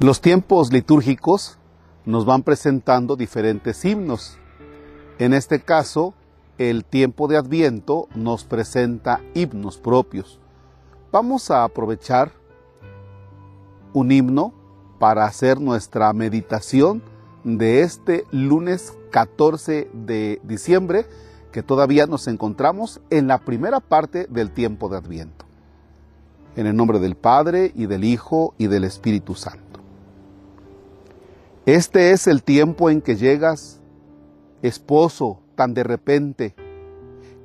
Los tiempos litúrgicos nos van presentando diferentes himnos. En este caso, el tiempo de Adviento nos presenta himnos propios. Vamos a aprovechar un himno para hacer nuestra meditación de este lunes 14 de diciembre, que todavía nos encontramos en la primera parte del tiempo de Adviento. En el nombre del Padre y del Hijo y del Espíritu Santo. Este es el tiempo en que llegas, esposo, tan de repente,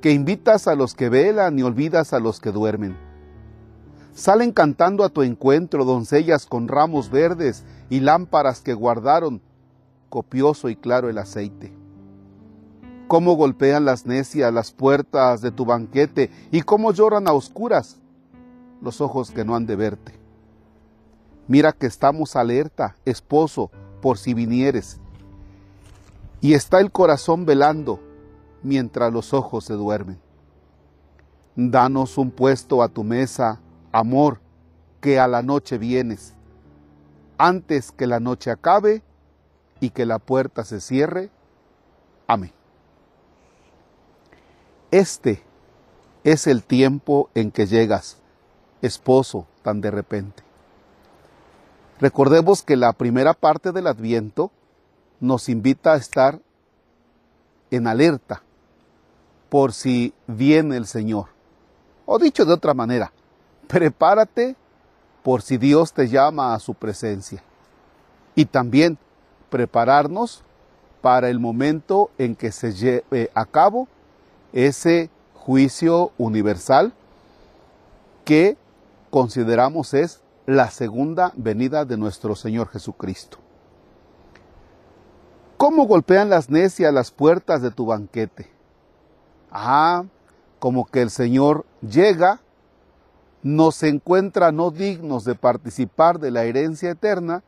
que invitas a los que velan y olvidas a los que duermen. Salen cantando a tu encuentro doncellas con ramos verdes y lámparas que guardaron copioso y claro el aceite. Cómo golpean las necias las puertas de tu banquete y cómo lloran a oscuras los ojos que no han de verte. Mira que estamos alerta, esposo, por si vinieres. Y está el corazón velando mientras los ojos se duermen. Danos un puesto a tu mesa, amor, que a la noche vienes, antes que la noche acabe y que la puerta se cierre. Amén. Este es el tiempo en que llegas, esposo, tan de repente. Recordemos que la primera parte del Adviento nos invita a estar en alerta por si viene el Señor. O dicho de otra manera, prepárate por si Dios te llama a su presencia. Y también prepararnos para el momento en que se lleve a cabo ese juicio universal que consideramos es la segunda venida de nuestro Señor Jesucristo. ¿Cómo golpean las necias las puertas de tu banquete? Ah, como que el Señor llega, nos encuentra no dignos de participar de la herencia eterna,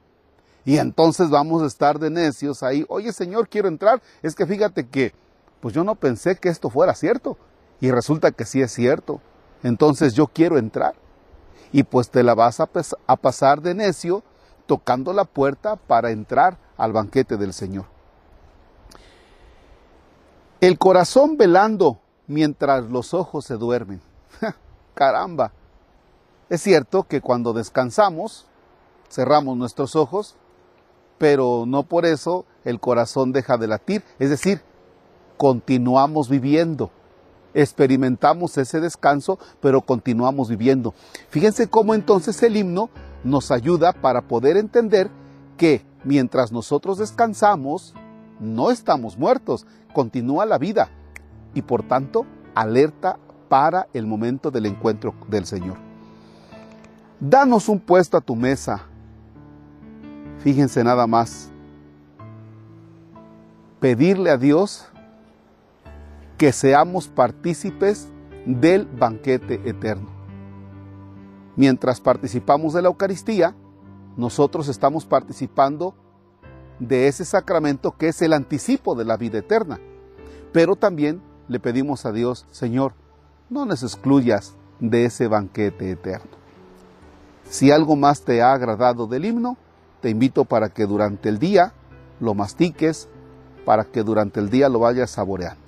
y entonces vamos a estar de necios ahí. Oye, Señor, quiero entrar. Es que fíjate que, pues yo no pensé que esto fuera cierto, y resulta que sí es cierto. Entonces yo quiero entrar y pues te la vas a, a pasar de necio tocando la puerta para entrar al banquete del Señor. El corazón velando mientras los ojos se duermen. Caramba. Es cierto que cuando descansamos, cerramos nuestros ojos, pero no por eso el corazón deja de latir. Es decir, continuamos viviendo experimentamos ese descanso, pero continuamos viviendo. Fíjense cómo entonces el himno nos ayuda para poder entender que mientras nosotros descansamos, no estamos muertos, continúa la vida y por tanto alerta para el momento del encuentro del Señor. Danos un puesto a tu mesa. Fíjense nada más. Pedirle a Dios que seamos partícipes del banquete eterno. Mientras participamos de la Eucaristía, nosotros estamos participando de ese sacramento que es el anticipo de la vida eterna. Pero también le pedimos a Dios, Señor, no nos excluyas de ese banquete eterno. Si algo más te ha agradado del himno, te invito para que durante el día lo mastiques, para que durante el día lo vayas saboreando.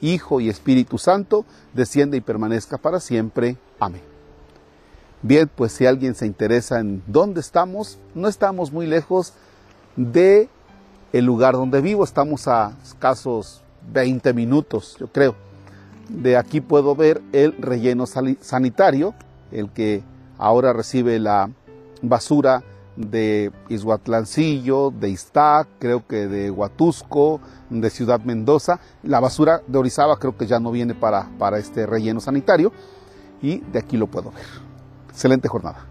Hijo y Espíritu Santo, desciende y permanezca para siempre. Amén. Bien, pues si alguien se interesa en dónde estamos, no estamos muy lejos de el lugar donde vivo, estamos a escasos 20 minutos, yo creo. De aquí puedo ver el relleno sanitario, el que ahora recibe la basura de Izhuatlancillo, de Iztac, creo que de Huatusco, de Ciudad Mendoza. La basura de Orizaba creo que ya no viene para, para este relleno sanitario y de aquí lo puedo ver. Excelente jornada.